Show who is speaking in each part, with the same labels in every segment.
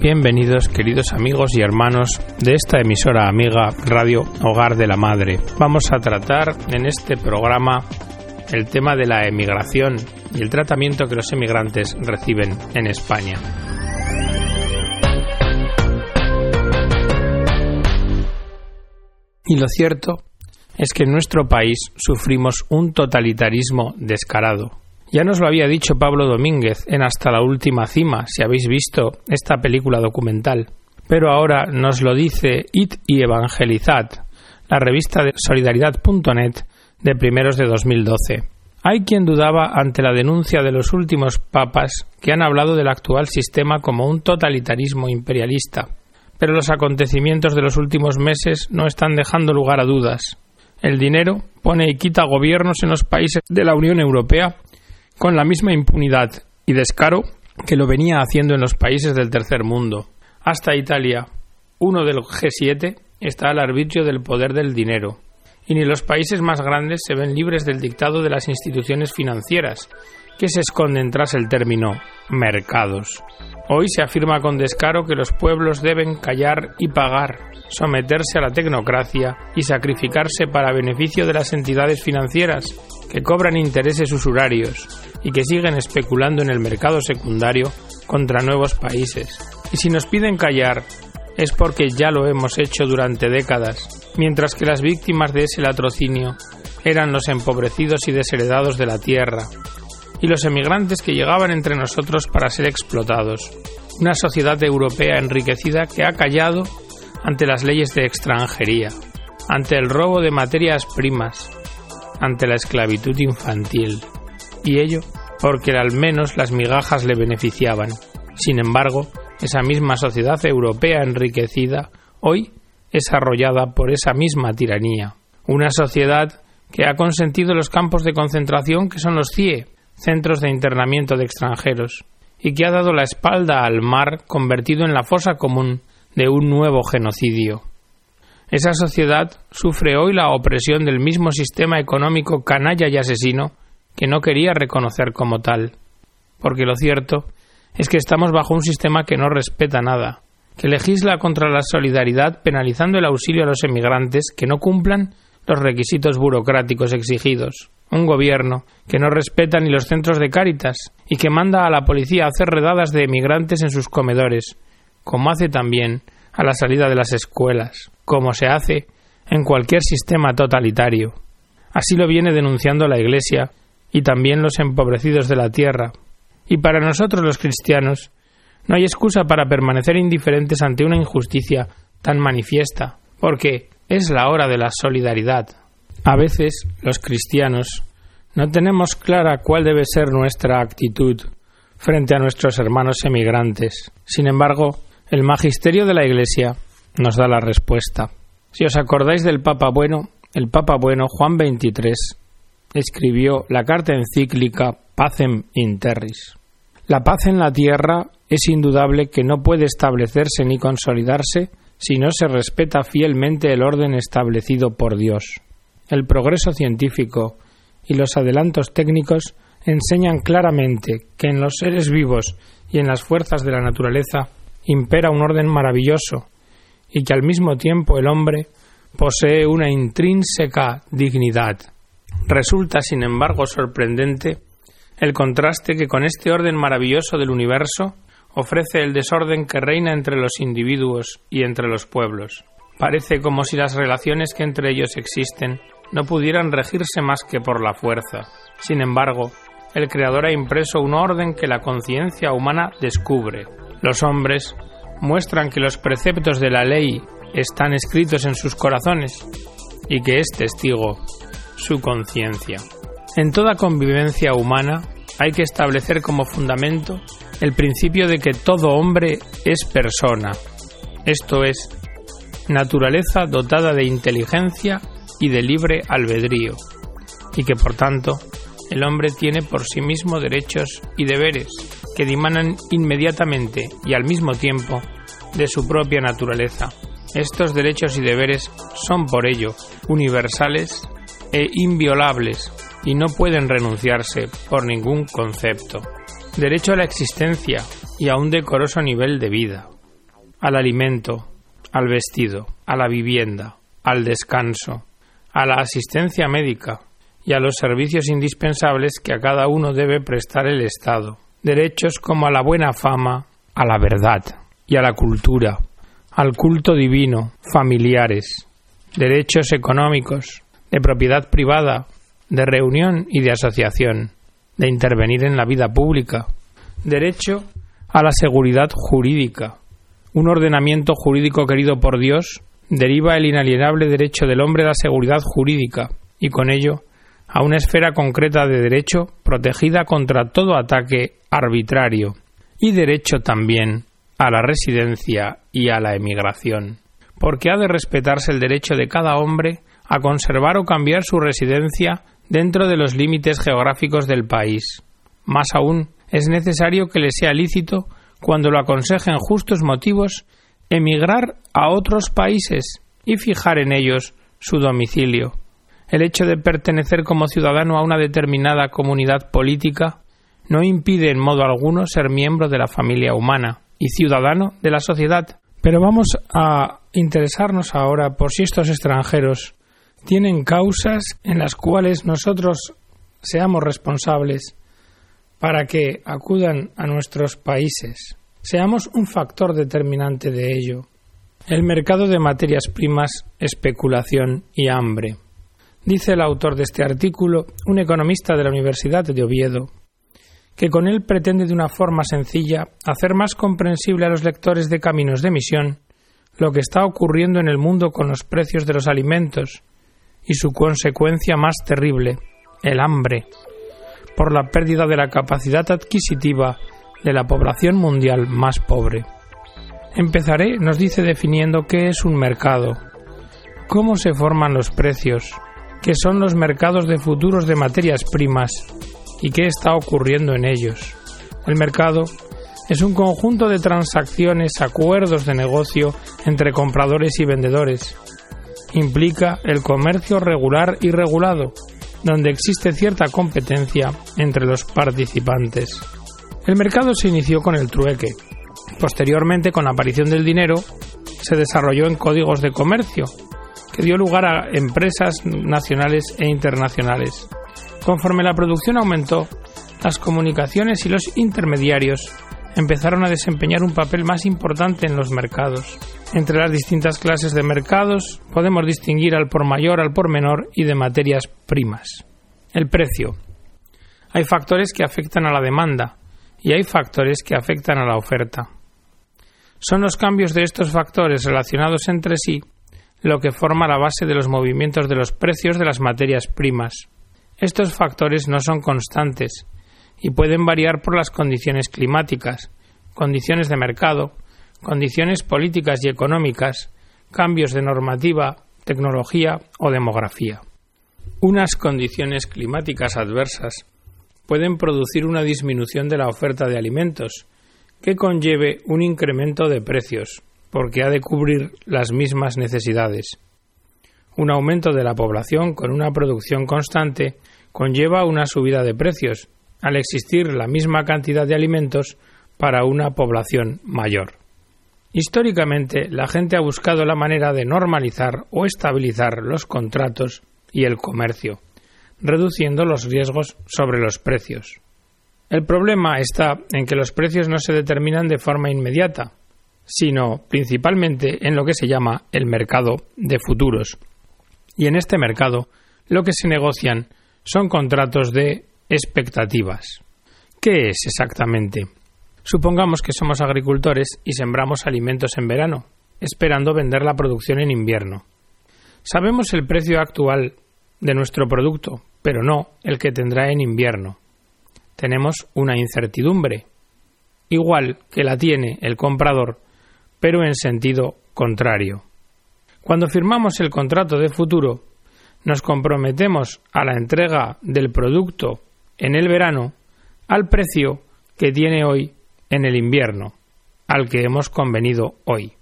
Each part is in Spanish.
Speaker 1: Bienvenidos queridos amigos y hermanos de esta emisora amiga Radio Hogar de la Madre. Vamos a tratar en este programa el tema de la emigración y el tratamiento que los emigrantes reciben en España. Y lo cierto es que en nuestro país sufrimos un totalitarismo descarado. Ya nos lo había dicho Pablo Domínguez en Hasta la Última Cima, si habéis visto esta película documental. Pero ahora nos lo dice It y Evangelizad, la revista de solidaridad.net de primeros de 2012. Hay quien dudaba ante la denuncia de los últimos papas que han hablado del actual sistema como un totalitarismo imperialista. Pero los acontecimientos de los últimos meses no están dejando lugar a dudas. El dinero pone y quita gobiernos en los países de la Unión Europea con la misma impunidad y descaro que lo venía haciendo en los países del tercer mundo. Hasta Italia, uno del G7, está al arbitrio del poder del dinero, y ni los países más grandes se ven libres del dictado de las instituciones financieras, que se esconden tras el término mercados. Hoy se afirma con descaro que los pueblos deben callar y pagar, someterse a la tecnocracia y sacrificarse para beneficio de las entidades financieras, que cobran intereses usurarios y que siguen especulando en el mercado secundario contra nuevos países. Y si nos piden callar, es porque ya lo hemos hecho durante décadas, mientras que las víctimas de ese latrocinio eran los empobrecidos y desheredados de la tierra, y los emigrantes que llegaban entre nosotros para ser explotados. Una sociedad europea enriquecida que ha callado ante las leyes de extranjería, ante el robo de materias primas, ante la esclavitud infantil, y ello porque al menos las migajas le beneficiaban. Sin embargo, esa misma sociedad europea enriquecida hoy es arrollada por esa misma tiranía. Una sociedad que ha consentido los campos de concentración que son los CIE, centros de internamiento de extranjeros, y que ha dado la espalda al mar convertido en la fosa común de un nuevo genocidio. Esa sociedad sufre hoy la opresión del mismo sistema económico canalla y asesino que no quería reconocer como tal, porque lo cierto es que estamos bajo un sistema que no respeta nada, que legisla contra la solidaridad penalizando el auxilio a los emigrantes que no cumplan los requisitos burocráticos exigidos, un gobierno que no respeta ni los centros de Cáritas y que manda a la policía a hacer redadas de emigrantes en sus comedores, como hace también a la salida de las escuelas, como se hace en cualquier sistema totalitario. Así lo viene denunciando la Iglesia y también los empobrecidos de la tierra. Y para nosotros los cristianos, no hay excusa para permanecer indiferentes ante una injusticia tan manifiesta, porque es la hora de la solidaridad. A veces los cristianos no tenemos clara cuál debe ser nuestra actitud frente a nuestros hermanos emigrantes. Sin embargo, el magisterio de la Iglesia nos da la respuesta. Si os acordáis del Papa Bueno, el Papa Bueno Juan XXIII escribió la carta encíclica Pacem in Terris. La paz en la tierra es indudable que no puede establecerse ni consolidarse si no se respeta fielmente el orden establecido por Dios. El progreso científico y los adelantos técnicos enseñan claramente que en los seres vivos y en las fuerzas de la naturaleza impera un orden maravilloso y que al mismo tiempo el hombre posee una intrínseca dignidad. Resulta, sin embargo, sorprendente el contraste que con este orden maravilloso del universo ofrece el desorden que reina entre los individuos y entre los pueblos. Parece como si las relaciones que entre ellos existen no pudieran regirse más que por la fuerza. Sin embargo, el Creador ha impreso un orden que la conciencia humana descubre. Los hombres muestran que los preceptos de la ley están escritos en sus corazones y que es testigo su conciencia. En toda convivencia humana hay que establecer como fundamento el principio de que todo hombre es persona, esto es, naturaleza dotada de inteligencia y de libre albedrío, y que por tanto el hombre tiene por sí mismo derechos y deberes que dimanan inmediatamente y al mismo tiempo de su propia naturaleza. Estos derechos y deberes son por ello universales e inviolables y no pueden renunciarse por ningún concepto. Derecho a la existencia y a un decoroso nivel de vida. al alimento, al vestido, a la vivienda, al descanso, a la asistencia médica y a los servicios indispensables que a cada uno debe prestar el Estado. Derechos como a la buena fama, a la verdad y a la cultura, al culto divino, familiares, derechos económicos, de propiedad privada, de reunión y de asociación, de intervenir en la vida pública, derecho a la seguridad jurídica. Un ordenamiento jurídico querido por Dios deriva el inalienable derecho del hombre a la seguridad jurídica y con ello a una esfera concreta de derecho protegida contra todo ataque arbitrario y derecho también a la residencia y a la emigración, porque ha de respetarse el derecho de cada hombre a conservar o cambiar su residencia dentro de los límites geográficos del país. Más aún, es necesario que le sea lícito, cuando lo aconsejen justos motivos, emigrar a otros países y fijar en ellos su domicilio. El hecho de pertenecer como ciudadano a una determinada comunidad política no impide en modo alguno ser miembro de la familia humana y ciudadano de la sociedad. Pero vamos a interesarnos ahora por si estos extranjeros tienen causas en las cuales nosotros seamos responsables para que acudan a nuestros países. Seamos un factor determinante de ello. El mercado de materias primas, especulación y hambre. Dice el autor de este artículo, un economista de la Universidad de Oviedo, que con él pretende de una forma sencilla hacer más comprensible a los lectores de Caminos de Misión lo que está ocurriendo en el mundo con los precios de los alimentos y su consecuencia más terrible, el hambre, por la pérdida de la capacidad adquisitiva de la población mundial más pobre. Empezaré, nos dice, definiendo qué es un mercado, cómo se forman los precios, qué son los mercados de futuros de materias primas y qué está ocurriendo en ellos. El mercado es un conjunto de transacciones, acuerdos de negocio entre compradores y vendedores. Implica el comercio regular y regulado, donde existe cierta competencia entre los participantes. El mercado se inició con el trueque. Posteriormente, con la aparición del dinero, se desarrolló en códigos de comercio, que dio lugar a empresas nacionales e internacionales. Conforme la producción aumentó, las comunicaciones y los intermediarios empezaron a desempeñar un papel más importante en los mercados. Entre las distintas clases de mercados podemos distinguir al por mayor, al por menor y de materias primas. El precio. Hay factores que afectan a la demanda y hay factores que afectan a la oferta. Son los cambios de estos factores relacionados entre sí lo que forma la base de los movimientos de los precios de las materias primas. Estos factores no son constantes y pueden variar por las condiciones climáticas, condiciones de mercado, condiciones políticas y económicas, cambios de normativa, tecnología o demografía. Unas condiciones climáticas adversas pueden producir una disminución de la oferta de alimentos, que conlleve un incremento de precios, porque ha de cubrir las mismas necesidades. Un aumento de la población con una producción constante conlleva una subida de precios, al existir la misma cantidad de alimentos para una población mayor. Históricamente, la gente ha buscado la manera de normalizar o estabilizar los contratos y el comercio, reduciendo los riesgos sobre los precios. El problema está en que los precios no se determinan de forma inmediata, sino principalmente en lo que se llama el mercado de futuros. Y en este mercado lo que se negocian son contratos de expectativas. ¿Qué es exactamente? Supongamos que somos agricultores y sembramos alimentos en verano, esperando vender la producción en invierno. Sabemos el precio actual de nuestro producto, pero no el que tendrá en invierno. Tenemos una incertidumbre, igual que la tiene el comprador, pero en sentido contrario. Cuando firmamos el contrato de futuro, nos comprometemos a la entrega del producto en el verano al precio que tiene hoy en el invierno, al que hemos convenido hoy.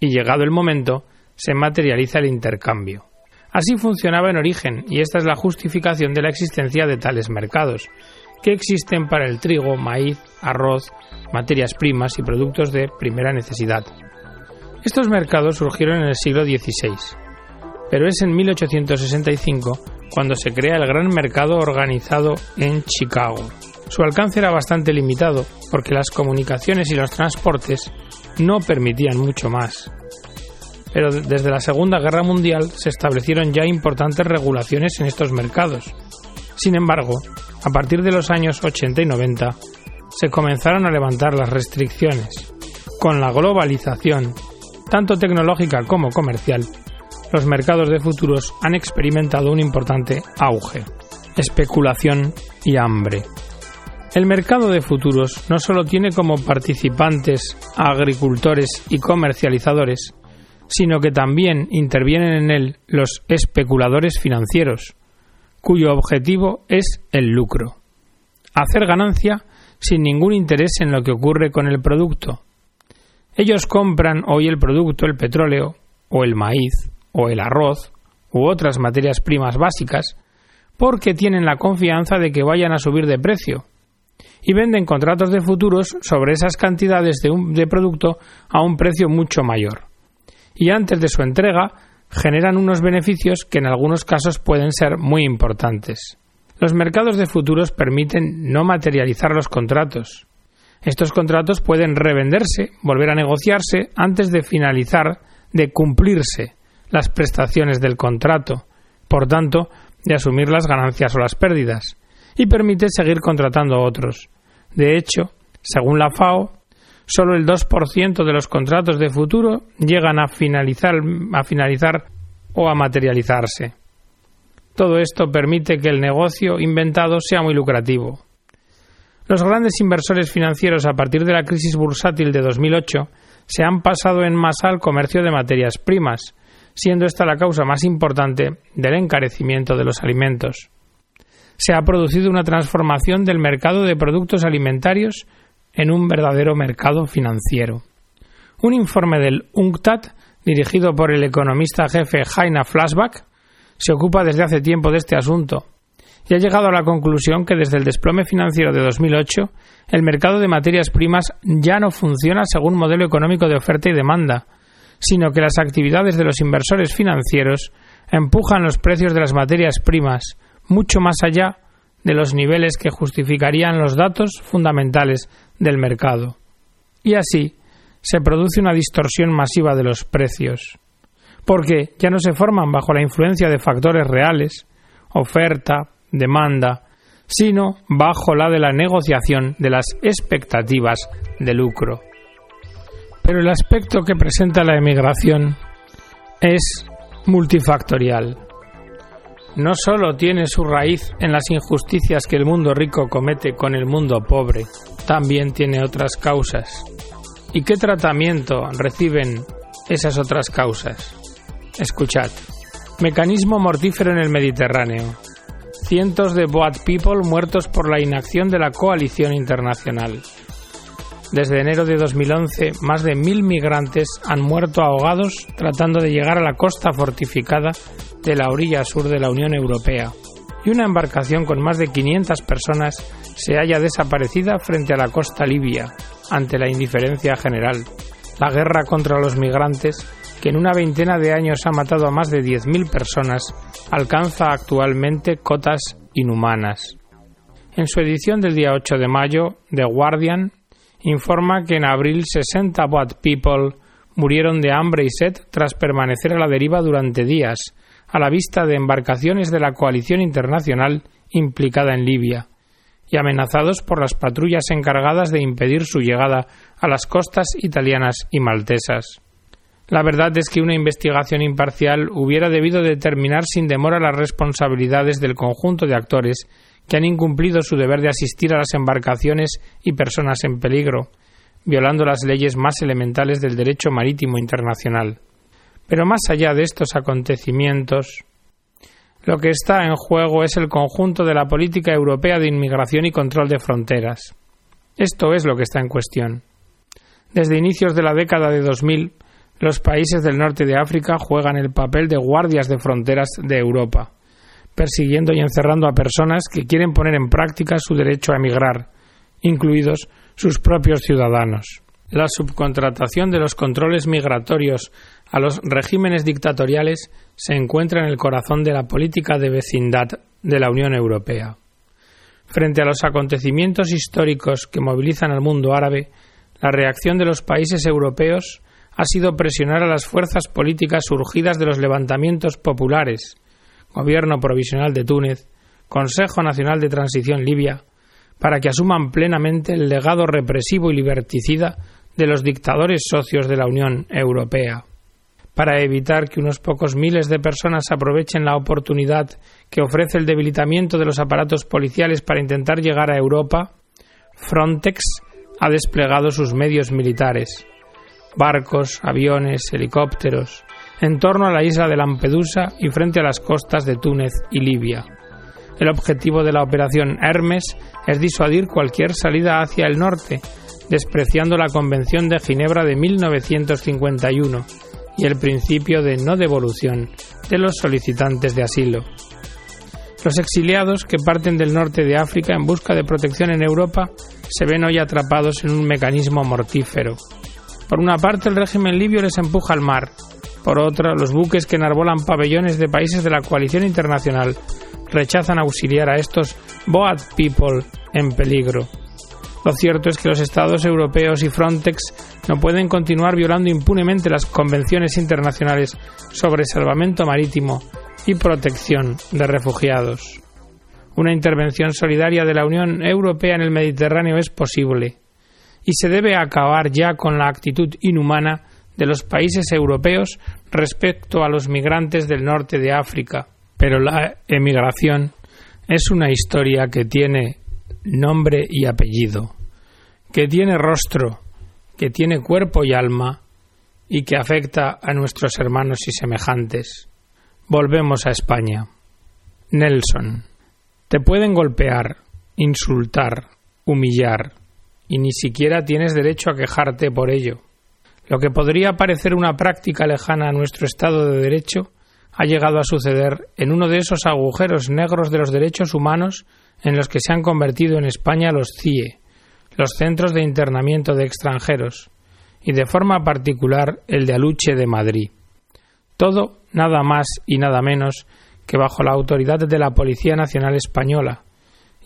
Speaker 1: Y llegado el momento, se materializa el intercambio. Así funcionaba en origen, y esta es la justificación de la existencia de tales mercados, que existen para el trigo, maíz, arroz, materias primas y productos de primera necesidad. Estos mercados surgieron en el siglo XVI, pero es en 1865 cuando se crea el gran mercado organizado en Chicago. Su alcance era bastante limitado porque las comunicaciones y los transportes no permitían mucho más. Pero desde la Segunda Guerra Mundial se establecieron ya importantes regulaciones en estos mercados. Sin embargo, a partir de los años 80 y 90, se comenzaron a levantar las restricciones. Con la globalización, tanto tecnológica como comercial, los mercados de futuros han experimentado un importante auge, especulación y hambre. El mercado de futuros no solo tiene como participantes agricultores y comercializadores, sino que también intervienen en él los especuladores financieros, cuyo objetivo es el lucro. Hacer ganancia sin ningún interés en lo que ocurre con el producto. Ellos compran hoy el producto, el petróleo, o el maíz, o el arroz, u otras materias primas básicas, porque tienen la confianza de que vayan a subir de precio, y venden contratos de futuros sobre esas cantidades de, de producto a un precio mucho mayor. Y antes de su entrega, generan unos beneficios que en algunos casos pueden ser muy importantes. Los mercados de futuros permiten no materializar los contratos. Estos contratos pueden revenderse, volver a negociarse antes de finalizar, de cumplirse las prestaciones del contrato, por tanto, de asumir las ganancias o las pérdidas, y permite seguir contratando a otros. De hecho, según la FAO, solo el 2% de los contratos de futuro llegan a finalizar, a finalizar o a materializarse. Todo esto permite que el negocio inventado sea muy lucrativo. Los grandes inversores financieros a partir de la crisis bursátil de 2008 se han pasado en masa al comercio de materias primas, siendo esta la causa más importante del encarecimiento de los alimentos. Se ha producido una transformación del mercado de productos alimentarios en un verdadero mercado financiero. Un informe del UNCTAD, dirigido por el economista jefe Jaina Flashback, se ocupa desde hace tiempo de este asunto y ha llegado a la conclusión que desde el desplome financiero de 2008 el mercado de materias primas ya no funciona según modelo económico de oferta y demanda, sino que las actividades de los inversores financieros empujan los precios de las materias primas mucho más allá de los niveles que justificarían los datos fundamentales del mercado. Y así se produce una distorsión masiva de los precios porque ya no se forman bajo la influencia de factores reales, oferta, demanda, sino bajo la de la negociación de las expectativas de lucro. Pero el aspecto que presenta la emigración es multifactorial. No solo tiene su raíz en las injusticias que el mundo rico comete con el mundo pobre, también tiene otras causas. ¿Y qué tratamiento reciben esas otras causas? Escuchad. Mecanismo mortífero en el Mediterráneo. Cientos de Boat People muertos por la inacción de la coalición internacional. Desde enero de 2011, más de mil migrantes han muerto ahogados tratando de llegar a la costa fortificada de la orilla sur de la Unión Europea. Y una embarcación con más de 500 personas se halla desaparecida frente a la costa libia, ante la indiferencia general. La guerra contra los migrantes que en una veintena de años ha matado a más de 10.000 personas, alcanza actualmente cotas inhumanas. En su edición del día 8 de mayo, The Guardian informa que en abril 60 Boat People murieron de hambre y sed tras permanecer a la deriva durante días, a la vista de embarcaciones de la coalición internacional implicada en Libia, y amenazados por las patrullas encargadas de impedir su llegada a las costas italianas y maltesas. La verdad es que una investigación imparcial hubiera debido determinar sin demora las responsabilidades del conjunto de actores que han incumplido su deber de asistir a las embarcaciones y personas en peligro, violando las leyes más elementales del derecho marítimo internacional. Pero más allá de estos acontecimientos, lo que está en juego es el conjunto de la política europea de inmigración y control de fronteras. Esto es lo que está en cuestión. Desde inicios de la década de 2000, los países del norte de África juegan el papel de guardias de fronteras de Europa, persiguiendo y encerrando a personas que quieren poner en práctica su derecho a emigrar, incluidos sus propios ciudadanos. La subcontratación de los controles migratorios a los regímenes dictatoriales se encuentra en el corazón de la política de vecindad de la Unión Europea. Frente a los acontecimientos históricos que movilizan al mundo árabe, la reacción de los países europeos ha sido presionar a las fuerzas políticas surgidas de los levantamientos populares, Gobierno Provisional de Túnez, Consejo Nacional de Transición Libia, para que asuman plenamente el legado represivo y liberticida de los dictadores socios de la Unión Europea para evitar que unos pocos miles de personas aprovechen la oportunidad que ofrece el debilitamiento de los aparatos policiales para intentar llegar a Europa, Frontex ha desplegado sus medios militares, barcos, aviones, helicópteros, en torno a la isla de Lampedusa y frente a las costas de Túnez y Libia. El objetivo de la operación Hermes es disuadir cualquier salida hacia el norte, despreciando la Convención de Ginebra de 1951 y el principio de no devolución de los solicitantes de asilo. Los exiliados que parten del norte de África en busca de protección en Europa se ven hoy atrapados en un mecanismo mortífero. Por una parte, el régimen libio les empuja al mar. Por otra, los buques que enarbolan pabellones de países de la coalición internacional rechazan auxiliar a estos Boat People en peligro. Lo cierto es que los Estados europeos y Frontex no pueden continuar violando impunemente las convenciones internacionales sobre salvamento marítimo y protección de refugiados. Una intervención solidaria de la Unión Europea en el Mediterráneo es posible y se debe acabar ya con la actitud inhumana de los países europeos respecto a los migrantes del norte de África. Pero la emigración es una historia que tiene nombre y apellido que tiene rostro, que tiene cuerpo y alma, y que afecta a nuestros hermanos y semejantes. Volvemos a España. Nelson. Te pueden golpear, insultar, humillar, y ni siquiera tienes derecho a quejarte por ello. Lo que podría parecer una práctica lejana a nuestro Estado de Derecho ha llegado a suceder en uno de esos agujeros negros de los derechos humanos en los que se han convertido en España los CIE, los centros de internamiento de extranjeros y de forma particular el de Aluche de Madrid. Todo nada más y nada menos que bajo la autoridad de la Policía Nacional Española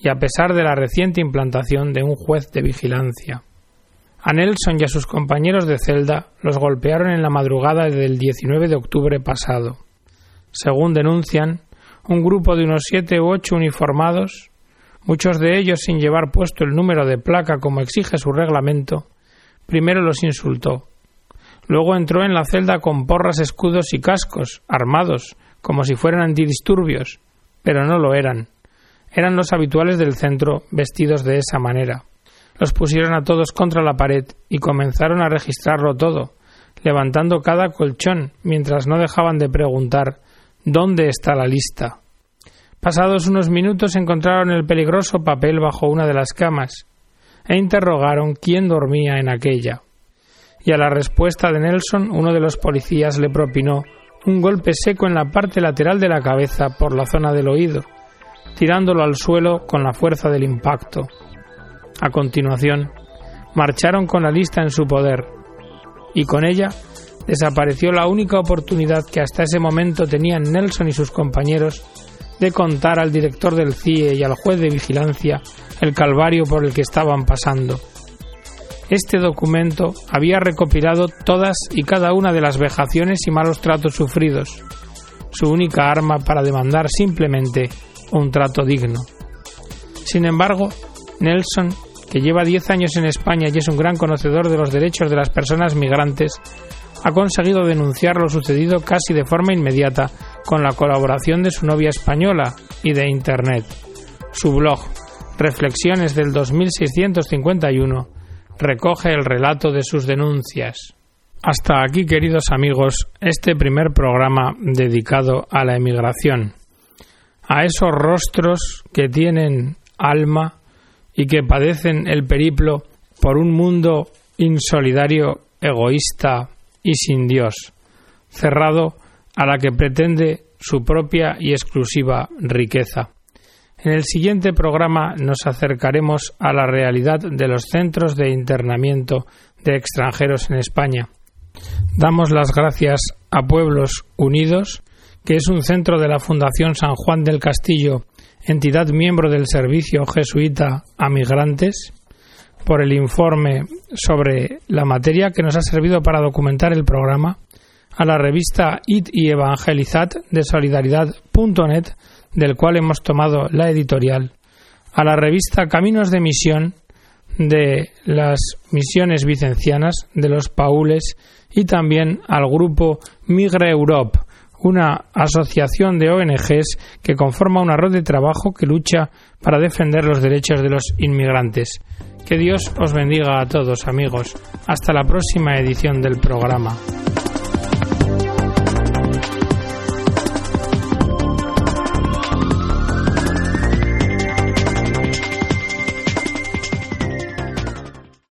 Speaker 1: y a pesar de la reciente implantación de un juez de vigilancia. A Nelson y a sus compañeros de celda los golpearon en la madrugada del 19 de octubre pasado. Según denuncian, un grupo de unos siete u ocho uniformados muchos de ellos sin llevar puesto el número de placa como exige su reglamento, primero los insultó. Luego entró en la celda con porras, escudos y cascos, armados, como si fueran antidisturbios, pero no lo eran. Eran los habituales del centro, vestidos de esa manera. Los pusieron a todos contra la pared y comenzaron a registrarlo todo, levantando cada colchón mientras no dejaban de preguntar ¿Dónde está la lista? Pasados unos minutos encontraron el peligroso papel bajo una de las camas e interrogaron quién dormía en aquella. Y a la respuesta de Nelson, uno de los policías le propinó un golpe seco en la parte lateral de la cabeza por la zona del oído, tirándolo al suelo con la fuerza del impacto. A continuación, marcharon con la lista en su poder, y con ella desapareció la única oportunidad que hasta ese momento tenían Nelson y sus compañeros de contar al director del CIE y al juez de vigilancia el calvario por el que estaban pasando. Este documento había recopilado todas y cada una de las vejaciones y malos tratos sufridos, su única arma para demandar simplemente un trato digno. Sin embargo, Nelson, que lleva diez años en España y es un gran conocedor de los derechos de las personas migrantes, ha conseguido denunciar lo sucedido casi de forma inmediata con la colaboración de su novia española y de Internet. Su blog, Reflexiones del 2651, recoge el relato de sus denuncias. Hasta aquí, queridos amigos, este primer programa dedicado a la emigración, a esos rostros que tienen alma y que padecen el periplo por un mundo insolidario, egoísta y sin Dios, cerrado a la que pretende su propia y exclusiva riqueza. En el siguiente programa nos acercaremos a la realidad de los centros de internamiento de extranjeros en España. Damos las gracias a Pueblos Unidos, que es un centro de la Fundación San Juan del Castillo, entidad miembro del Servicio Jesuita a Migrantes, por el informe sobre la materia que nos ha servido para documentar el programa, a la revista It y Evangelizad de Solidaridad.net, del cual hemos tomado la editorial, a la revista Caminos de Misión de las misiones vicencianas, de los paules, y también al grupo Migre Europe, una asociación de ONGs que conforma una red de trabajo que lucha para defender los derechos de los inmigrantes. Que Dios os bendiga a todos, amigos. Hasta la próxima edición del programa.